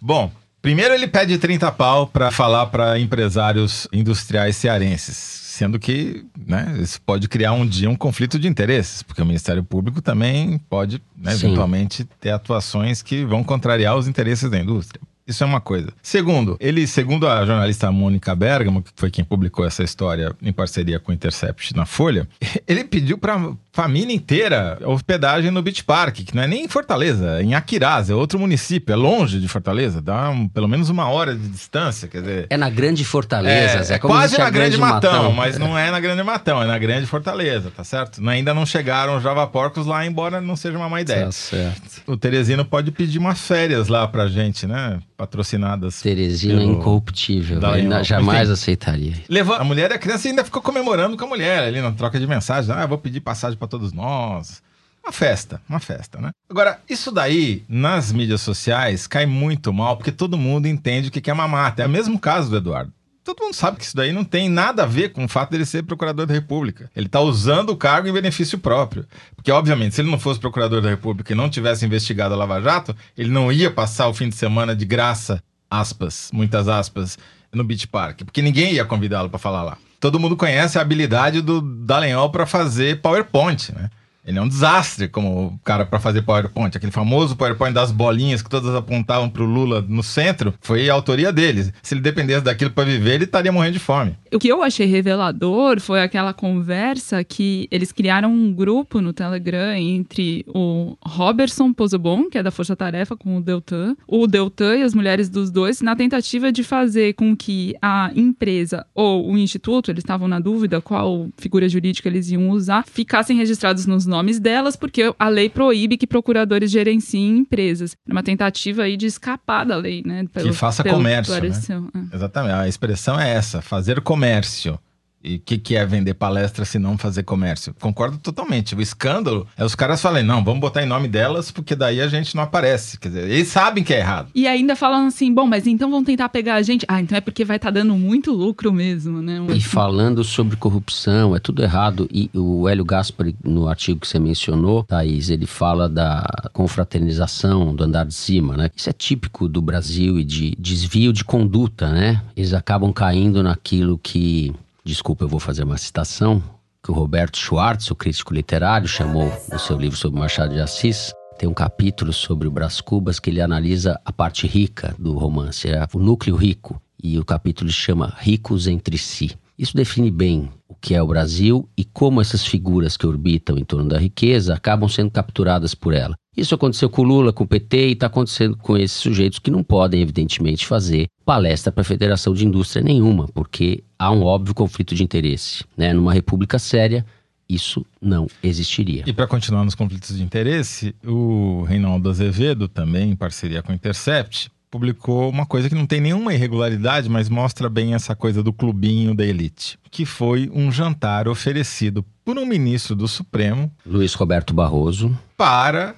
Bom, primeiro ele pede 30 pau para falar para empresários industriais cearenses. Sendo que né, isso pode criar um dia um conflito de interesses, porque o Ministério Público também pode, né, eventualmente, ter atuações que vão contrariar os interesses da indústria. Isso é uma coisa. Segundo, ele, segundo a jornalista Mônica Bergamo, que foi quem publicou essa história em parceria com o Intercept na Folha, *laughs* ele pediu para família inteira hospedagem no Beach Park, que não é nem em Fortaleza, é em Aquiraz, é outro município, é longe de Fortaleza, dá um- pelo menos uma hora de distância, quer dizer... É na Grande Fortaleza, É, é quase na Grande Matão, Matão. mas não é na Grande Matão, é na Grande Fortaleza, tá certo? Ainda não chegaram os Java Porcos lá, embora não seja uma má ideia. Tá certo. O Teresino pode pedir umas férias lá pra gente, né? Patrocinadas. Teresina é pelo- incorruptível. Na- jamais Enfim. aceitaria. Levou a mulher e a criança ainda ficou comemorando com a mulher ali na troca de mensagens. Ah, eu vou pedir passagem pra todos nós. Uma festa, uma festa, né? Agora, isso daí, nas mídias sociais, cai muito mal, porque todo mundo entende o que que é mamata. É o mesmo caso do Eduardo. Todo mundo sabe que isso daí não tem nada a ver com o fato dele ser procurador da República. Ele está usando o cargo em benefício próprio. Porque, obviamente, se ele não fosse procurador da República e não tivesse investigado a Lava Jato, ele não ia passar o fim de semana de graça, aspas, muitas aspas, no Beach Park. Porque ninguém ia convidá-lo para falar lá. Todo mundo conhece a habilidade do Dallagnol para fazer PowerPoint, né? Ele é um desastre como cara para fazer PowerPoint. Aquele famoso PowerPoint das bolinhas que todas apontavam pro Lula no centro, foi a autoria dele. Se ele dependesse daquilo para viver, ele estaria morrendo de fome. O que eu achei revelador foi aquela conversa que eles criaram um grupo no Telegram entre o Robertson Pozobon, que é da Força Tarefa, com o Deltan, o Deltan e as mulheres dos dois, na tentativa de fazer com que a empresa ou o instituto, eles estavam na dúvida qual figura jurídica eles iam usar, ficassem registrados nos nomes delas, porque a lei proíbe que procuradores gerenciem empresas. É uma tentativa aí de escapar da lei, né? Pelo, que faça comércio. Né? É. Exatamente. A expressão é essa: fazer comércio. E o que, que é vender palestra se não fazer comércio? Concordo totalmente. O escândalo é os caras falarem, não, vamos botar em nome delas, porque daí a gente não aparece. Quer dizer, eles sabem que é errado. E ainda falam assim, bom, mas então vão tentar pegar a gente. Ah, então é porque vai estar tá dando muito lucro mesmo, né? E falando sobre corrupção, é tudo errado. E o Hélio Gaspari, no artigo que você mencionou, Thaís, ele fala da confraternização, do andar de cima, né? Isso é típico do Brasil e de desvio de conduta, né? Eles acabam caindo naquilo que desculpa, eu vou fazer uma citação que o Roberto Schwartz, o crítico literário, chamou no seu livro sobre Machado de Assis. Tem um capítulo sobre o Brás Cubas que ele analisa a parte rica do romance, é o núcleo rico, e o capítulo chama Ricos entre si. Isso define bem o que é o Brasil e como essas figuras que orbitam em torno da riqueza acabam sendo capturadas por ela. Isso aconteceu com o Lula, com o PT e está acontecendo com esses sujeitos que não podem, evidentemente, fazer palestra para a Federação de Indústria nenhuma, porque há um óbvio conflito de interesse. Né? Numa república séria, isso não existiria. E para continuar nos conflitos de interesse, o Reinaldo Azevedo, também em parceria com o Intercept, publicou uma coisa que não tem nenhuma irregularidade, mas mostra bem essa coisa do clubinho da elite, que foi um jantar oferecido por um ministro do Supremo, Luiz Roberto Barroso, para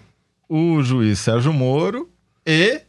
o juiz Sérgio Moro e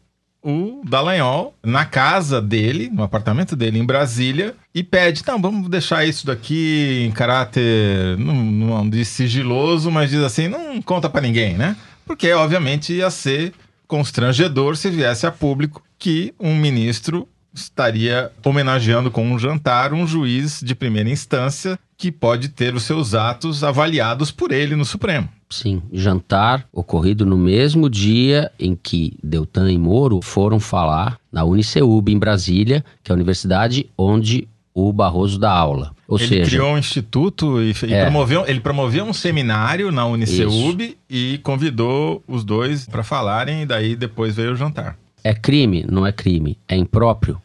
o Dallagnol na casa dele, no apartamento dele em Brasília, e pede: não, vamos deixar isso daqui em caráter, não, não diz sigiloso, mas diz assim: não conta para ninguém, né? Porque, obviamente, ia ser constrangedor se viesse a público que um ministro estaria homenageando com um jantar um juiz de primeira instância que pode ter os seus atos avaliados por ele no Supremo. Sim, jantar ocorrido no mesmo dia em que Deltan e Moro foram falar na Uniceub em Brasília, que é a universidade onde o Barroso dá aula. Ou ele seja, criou um instituto e, e é. promoveu, ele promoveu um seminário na Uniceub Isso. e convidou os dois para falarem e daí depois veio o jantar. É crime? Não é crime. É impróprio?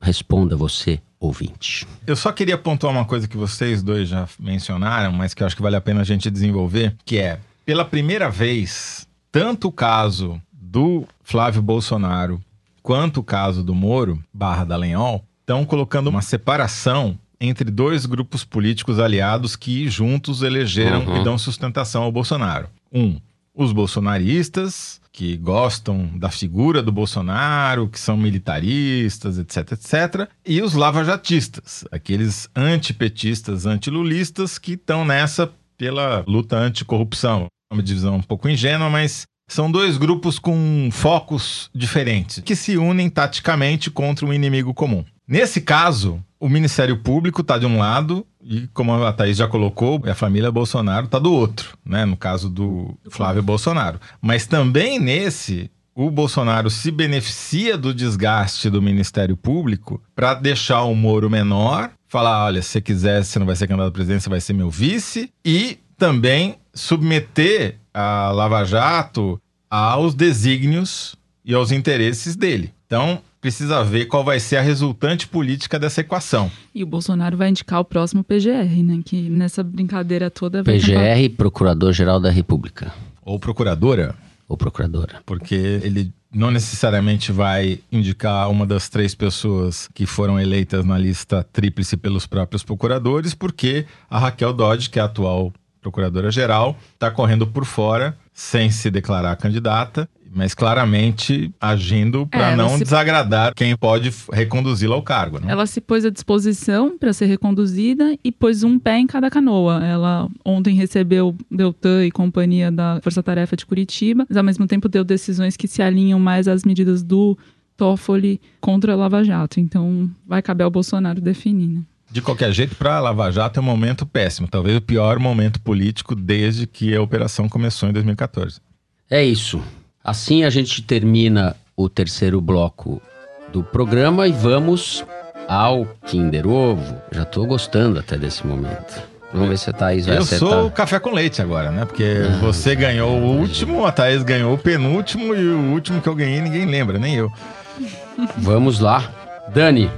Responda você, ouvinte. Eu só queria pontuar uma coisa que vocês dois já mencionaram, mas que eu acho que vale a pena a gente desenvolver, que é, pela primeira vez, tanto o caso do Flávio Bolsonaro quanto o caso do Moro, barra Dallagnol, estão colocando uma separação entre dois grupos políticos aliados que juntos elegeram uhum. e dão sustentação ao Bolsonaro. Um, os bolsonaristas, que gostam da figura do Bolsonaro, que são militaristas, etc, etc, e os lavajatistas, aqueles antipetistas, antilulistas que estão nessa pela luta anticorrupção. Uma divisão um pouco ingênua, mas são dois grupos com focos diferentes, que se unem taticamente contra um inimigo comum. Nesse caso, o Ministério Público está de um lado e, como a Thaís já colocou, a família Bolsonaro está do outro, né? No caso do Flávio Bolsonaro. Mas também nesse, o Bolsonaro se beneficia do desgaste do Ministério Público para deixar o Moro menor, falar: olha, se você quiser, você não vai ser candidato à presidência, vai ser meu vice, e também submeter a Lava Jato aos desígnios e aos interesses dele. Então, precisa ver qual vai ser a resultante política dessa equação. E o Bolsonaro vai indicar o próximo PGR, né? Que nessa brincadeira toda vai PGR, Procurador-Geral da República. Ou procuradora. Ou procuradora. Porque ele não necessariamente vai indicar uma das três pessoas que foram eleitas na lista tríplice pelos próprios procuradores, porque a Raquel Dodge, que é a atual procuradora-geral, está correndo por fora, sem se declarar candidata, mas claramente agindo para é, não se... desagradar quem pode reconduzi-la ao cargo. Né? Ela se pôs à disposição para ser reconduzida e pôs um pé em cada canoa. Ela ontem recebeu Deltan e companhia da Força Tarefa de Curitiba, mas ao mesmo tempo deu decisões que se alinham mais às medidas do Toffoli contra a Lava Jato. Então vai caber ao Bolsonaro definir. Né? De qualquer jeito, para Lava Jato é um momento péssimo. Talvez o pior momento político desde que a operação começou em 2014. É isso. Assim a gente termina o terceiro bloco do programa e vamos ao Kinder Ovo. Já tô gostando até desse momento. Vamos ver se a Thaís vai Eu acertar. sou o café com leite agora, né? Porque você ganhou o último, a Thaís ganhou o penúltimo e o último que eu ganhei ninguém lembra, nem eu. Vamos lá. Dani,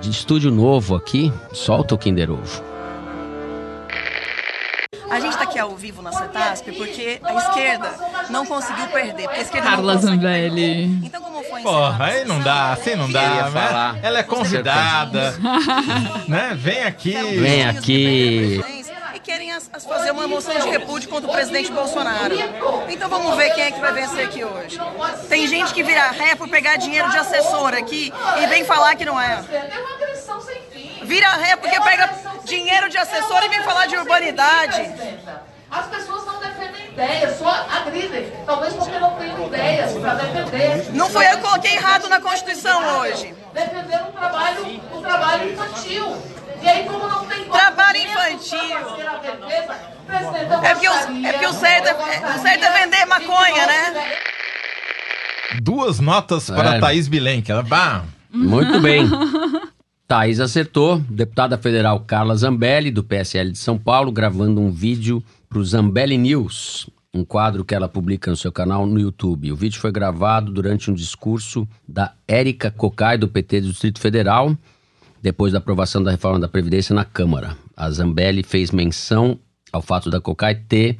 de estúdio novo aqui, solta o Kinder Ovo. A gente está aqui ao vivo na CETASP porque a esquerda não conseguiu perder. Porque a esquerda Carla Zambelli. Então, como foi Porra, aí não dá, assim não dá, né? falar. Ela é convidada, *laughs* né? Vem aqui. Vem aqui. E querem as- as fazer uma moção de repúdio contra o presidente Bolsonaro. Então vamos ver quem é que vai vencer aqui hoje. Tem gente que vira ré por pegar dinheiro de assessor aqui e vem falar que não é. Vira ré porque pega dinheiro de assessor e vem falar de urbanidade. As pessoas não defendem ideias, só agridem. Talvez porque não tenham ideias para defender. Não foi eu que coloquei errado na Constituição hoje. Defender um trabalho, um trabalho infantil. E aí, como não tem Trabalho infantil. É porque, o, é porque o, certo é, é vender maconha, né? Duas notas para É. Thaís Bilenque. Ela, bah, Muito bem. Thaís acertou. Deputada federal Carla Zambelli, do PSL de São Paulo, gravando um vídeo para o Zambelli News, um quadro que ela publica no seu canal no YouTube. O vídeo foi gravado durante um discurso da Érica Cocai, do PT do Distrito Federal, depois da aprovação da reforma da Previdência na Câmara. A Zambelli fez menção ao fato da Cocai ter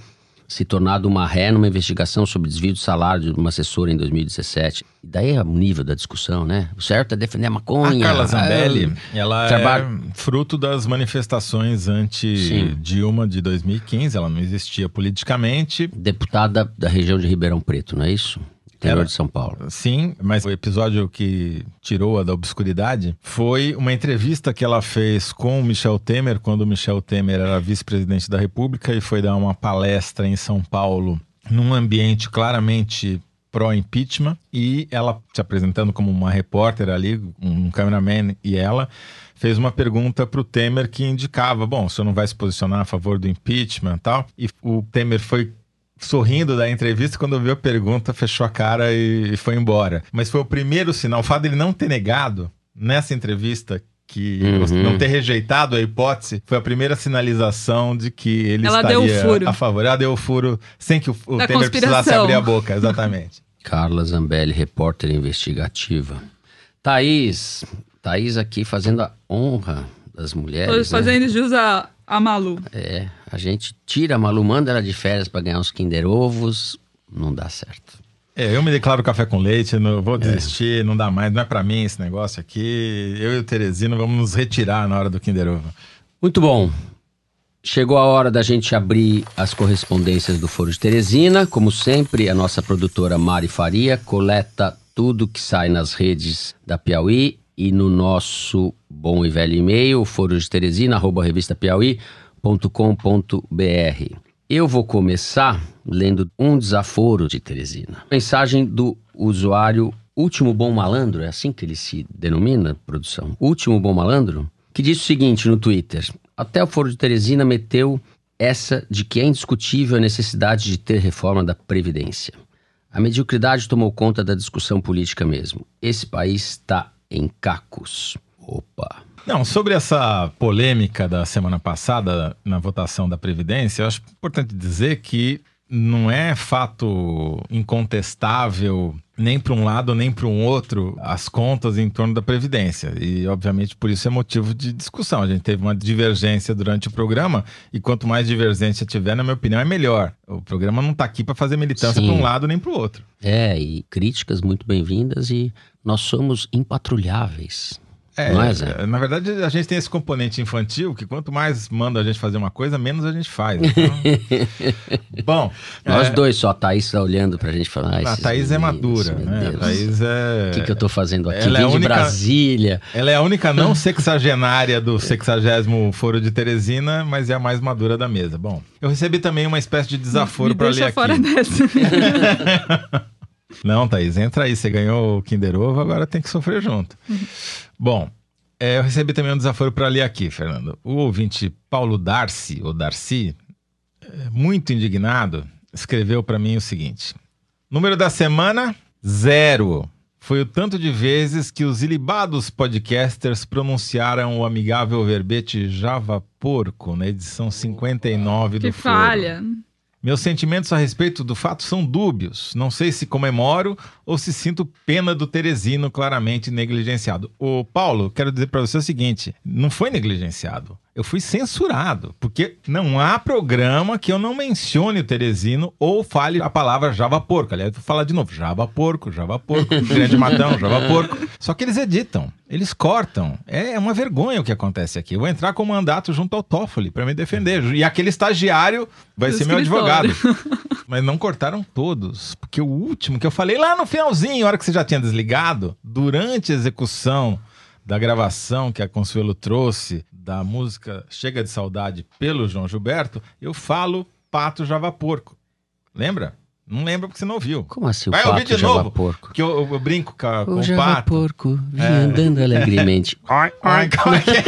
se tornado uma ré numa investigação sobre desvio de salário de uma assessora em 2017. E daí é o nível da discussão, né? O certo é defender a a maconha. Carla Zambelli, Ah, ela trabalho- é fruto das manifestações anti-Dilma de 2015. Ela não existia politicamente. Deputada da região de Ribeirão Preto, não é isso? Interior de São Paulo. Sim, mas o episódio que tirou-a da obscuridade foi uma entrevista que ela fez com o Michel Temer, quando o Michel Temer era vice-presidente da República e foi dar uma palestra em São Paulo, num ambiente claramente pró-impeachment, e ela se apresentando como uma repórter ali, um cameraman e ela, fez uma pergunta para o Temer que indicava, bom, o senhor não vai se posicionar a favor do impeachment e tal, e o Temer foi sorrindo da entrevista, quando ouviu a pergunta, fechou a cara e, e foi embora. Mas foi o primeiro sinal, o fato dele não ter negado nessa entrevista que Uhum. não ter rejeitado a hipótese foi a primeira sinalização de que ele Ela estaria deu o furo. a favor. Ela deu o furo sem que o, o Temer precisasse abrir a boca, exatamente. *laughs* Carla Zambelli, repórter investigativa. Thaís, Thaís aqui fazendo a honra das mulheres. Tô né? fazendo jus a, a Malu. É, a gente tira a Malu, manda ela de férias pra ganhar uns Kinder Ovos, não dá certo. É, eu me declaro café com leite, não É. vou desistir, não dá mais, não é pra mim esse negócio aqui. Eu e o Teresino vamos nos retirar na hora do Kinder Ovo. Muito bom. Chegou a hora da gente abrir as correspondências do Foro de Teresina. Como sempre, a nossa produtora Mari Faria coleta tudo que sai nas redes da Piauí e no nosso bom e velho e-mail, foro de Teresina, arroba revistapiauí.com.br. Eu vou começar lendo um desaforo de Teresina. Mensagem do usuário Último Bom Malandro, é assim que ele se denomina, produção? Último Bom Malandro? Que diz o seguinte no Twitter: Até o Foro de Teresina meteu essa de que é indiscutível a necessidade de ter reforma da Previdência. A mediocridade tomou conta da discussão política mesmo. Esse país está em cacos. Opa. Não, sobre essa polêmica da semana passada na votação da Previdência, eu acho importante dizer que não é fato incontestável nem para um lado nem para um outro as contas em torno da Previdência. E, obviamente, por isso é motivo de discussão. A gente teve uma divergência durante o programa e quanto mais divergência tiver, na minha opinião, é melhor. O programa não está aqui para fazer militância para um lado nem para o outro. É, e críticas muito bem-vindas e nós somos impatrulháveis. É, não é, Zé? na verdade, a gente tem esse componente infantil que quanto mais manda a gente fazer uma coisa, menos a gente faz. *laughs* Então... Bom, Nós é, dois só, a Thaís tá olhando pra gente falar. a Thaís é madura, né? A Thaís é. O que, que eu tô fazendo aqui? Ela é Vim de única- Brasília. Ela é a única não *laughs* sexagenária do sexagésimo foro de Teresina, mas é a mais madura da mesa. Bom, eu recebi também uma espécie de desaforo para ler aqui. fora dessa. *laughs* Não, Thaís, entra aí. Você ganhou o Kinder Ovo, agora tem que sofrer junto. Bom, É, eu recebi também um desaforo para ler aqui, Fernando. O ouvinte Paulo Darcy, ou Darcy, é, muito indignado, escreveu para mim o seguinte: Número da semana, zero. Foi o tanto de vezes que os ilibados podcasters pronunciaram o amigável verbete Java Porco na edição 59 do Que Foro. Meus sentimentos a respeito do fato são dúbios. Não sei se comemoro ou se sinto pena do Teresino claramente negligenciado. Ô, Paulo, quero dizer para você o seguinte: não foi negligenciado. Eu fui censurado, porque não há programa que eu não mencione o Teresino ou fale a palavra Java Porco. Aliás, vou falar de novo: Java Porco, Java Porco, *laughs* Grande Matão, Java Porco. Só que eles editam, eles cortam. É uma vergonha o que acontece aqui. Eu vou entrar com mandato junto ao Toffoli para me defender. E aquele estagiário vai ser meu advogado. *laughs* Mas não cortaram todos, porque o último que eu falei lá no finalzinho, hora que você já tinha desligado, durante a execução da gravação que a Consuelo trouxe da música Chega de Saudade pelo João Gilberto, eu falo Pato Java Porco. Lembra? Não lembra porque você não ouviu. Como assim o Vai pato ouvir de Java novo, porco? que eu, eu- eu brinco com, a- com O o Java pato. porco vinha É. andando alegremente. *laughs* Ai, ai, *laughs* como é que é?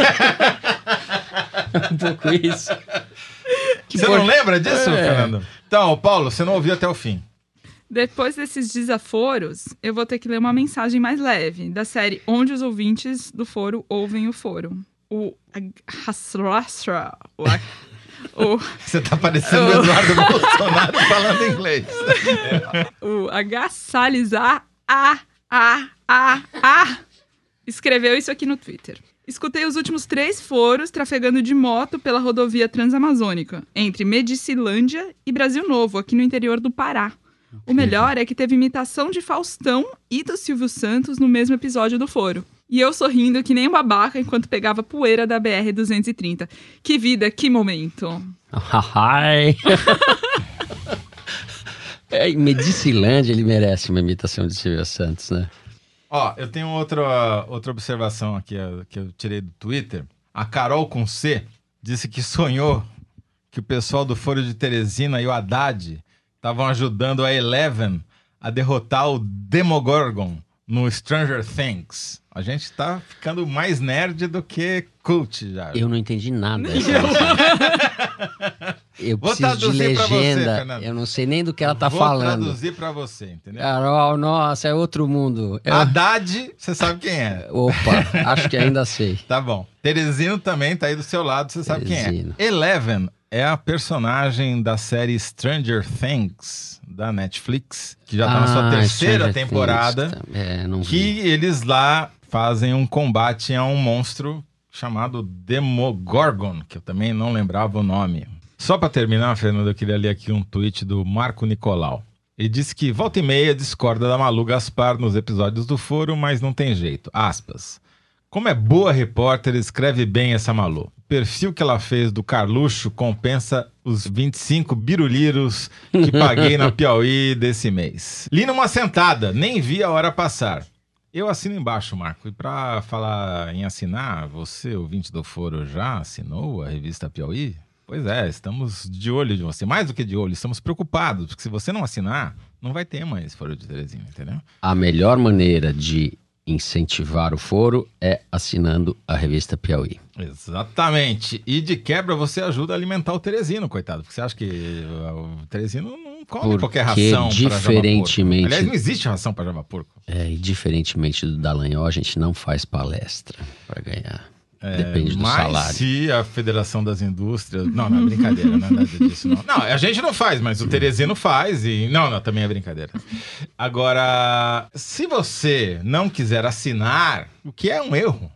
um pouco isso. Você não lembra disso, É. Fernando? Então, Paulo, você não ouviu até o fim. Depois desses desaforos, eu vou ter que ler uma mensagem mais leve, da série Onde os ouvintes do foro ouvem o foro. O. Hasrasra. O. Você tá parecendo o Eduardo Bolsonaro falando inglês. *laughs* o Agassalizar A A A A escreveu isso aqui no Twitter. Escutei os últimos três foros trafegando de moto pela rodovia transamazônica, entre Medicilândia e Brasil Novo, aqui no interior do Pará. O melhor é que teve imitação de Faustão e do Silvio Santos no mesmo episódio do foro. E eu sorrindo que nem um babaca enquanto pegava poeira da BR-230. Que vida, que momento. Ai. *laughs* é, em Medicilândia ele merece uma imitação de Silvio Santos, né? Ó, eu tenho outra, outra observação aqui ó, que eu tirei do Twitter. A Carol com C disse que sonhou que o pessoal do Foro de Teresina e o Haddad estavam ajudando a Eleven a derrotar o Demogorgon no Stranger Things. A gente tá ficando mais nerd do que cult já. Eu não entendi nada. *laughs* Eu Vou preciso de você, legenda. Fernando. eu não sei nem do que ela tá Vou falando. traduzir pra você, entendeu? Carol, nossa, é outro mundo. Eu- Haddad, você sabe quem é. Opa, acho que ainda sei. *laughs* Tá bom. Teresino também tá aí do seu lado, você sabe Teresino. quem é. Eleven é a personagem da série Stranger Things da Netflix, que já tá na sua Ah, terceira Stranger temporada, Things, tá. É, que eles lá fazem um combate a um monstro chamado Demogorgon, que eu também não lembrava o nome. Só pra terminar, Fernando, eu queria ler aqui um tweet do Marco Nicolau. Ele disse que volta e meia discorda da Malu Gaspar nos episódios do Foro, mas não tem jeito. Aspas. Como é boa repórter, escreve bem essa Malu. O perfil que ela fez do Carluxo compensa os 25 biruliros que paguei na *laughs* Piauí desse mês. Li numa sentada, nem vi a hora passar. Eu assino embaixo, Marco. E pra falar em assinar, você, ouvinte do Foro, já assinou a revista Piauí? Pois é, estamos de olho de você. Mais do que de olho, estamos preocupados. Porque se você não assinar, não vai ter mais Foro de Teresina, entendeu? A melhor maneira de incentivar o foro é assinando a revista Piauí. Exatamente. E de quebra você ajuda a alimentar o Teresino, coitado. Porque você acha que o Teresino não come Porque, qualquer ração diferentemente-. Aliás, não existe ração para Java Porco. É, e diferentemente do Dallagnol, a gente não faz palestra para ganhar. Depende do É, Mas salário. se a Federação das Indústrias... Não, não é brincadeira, não é nada disso, não. Não, a gente não faz, mas o Teresino faz e... Não, não, também é brincadeira. Agora, se você não quiser assinar, o que é um erro,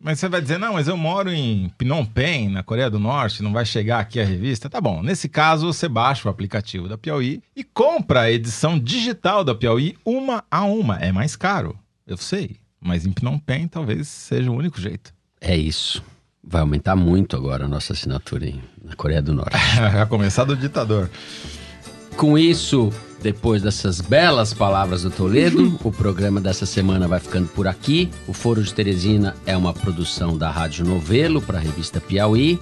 mas você vai dizer, não, mas eu moro em Phnom Penh, na Coreia do Norte, não vai chegar aqui a revista. Tá bom, nesse caso você baixa o aplicativo da Piauí e compra a edição digital da Piauí uma a uma. É mais caro, eu sei, mas em Phnom Penh talvez seja o único jeito. É isso. Vai aumentar muito agora a nossa assinatura em, na Coreia do Norte. *laughs* a começar do ditador. Com isso, depois dessas belas palavras do Toledo, o programa dessa semana vai ficando por aqui. O Foro de Teresina é uma produção da Rádio Novelo para a revista Piauí.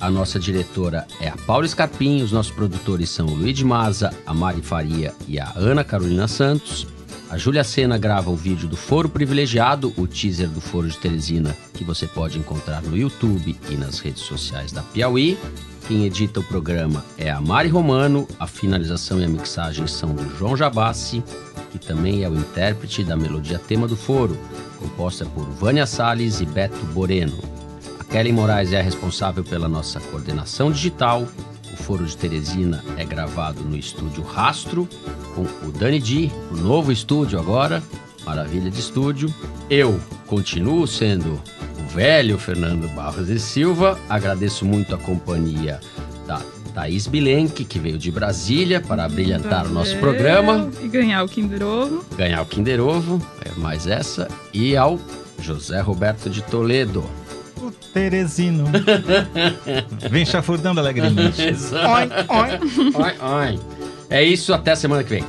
A nossa diretora é a Paula Scarpim, os nossos produtores são o Luiz de Maza, a Mari Faria e a Ana Carolina Santos. A Júlia Sena grava o vídeo do Foro Privilegiado, o teaser do Foro de Teresina, que você pode encontrar no YouTube e nas redes sociais da Piauí. Quem edita o programa é a Mari Romano, a finalização e a mixagem são do João Jabassi, que também é o intérprete da melodia tema do Foro, composta por Vânia Salles e Beto Boreno. A Kelly Moraes é a responsável pela nossa coordenação digital. O Foro de Teresina é gravado no estúdio Rastro, com o Dani Di, o novo estúdio agora, maravilha de estúdio. Eu continuo sendo o velho Fernando Barros e Silva. Agradeço muito a companhia da Thaís Bilenque, que veio de Brasília para brilhantar o nosso programa. E ganhar o Kinder Ovo. Ganhar o Kinder Ovo, é mais essa. E ao José Roberto de Toledo. O Teresino. *laughs* Vem chafurdando alegremente. Exato. Oi, oi. Oi, oi. É isso, até semana que vem.